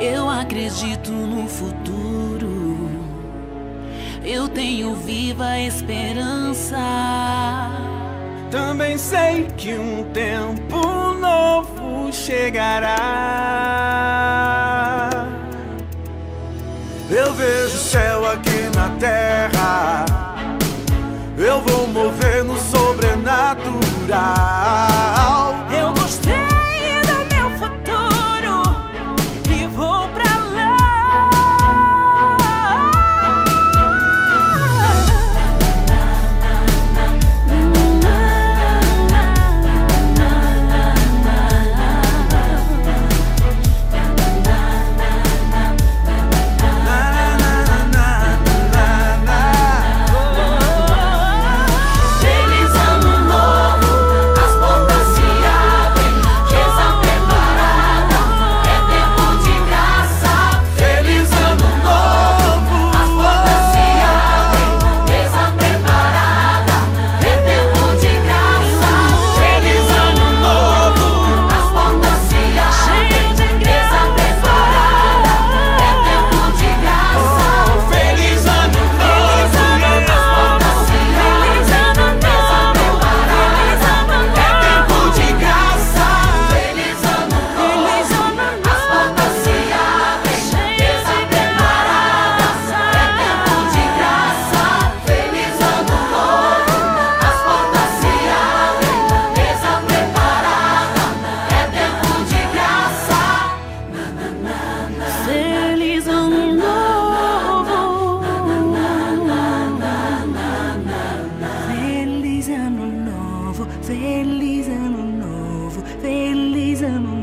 Eu acredito no futuro. Eu tenho viva esperança. Também sei que um tempo novo chegará. novo, feliz ano novo, feliz ano novo.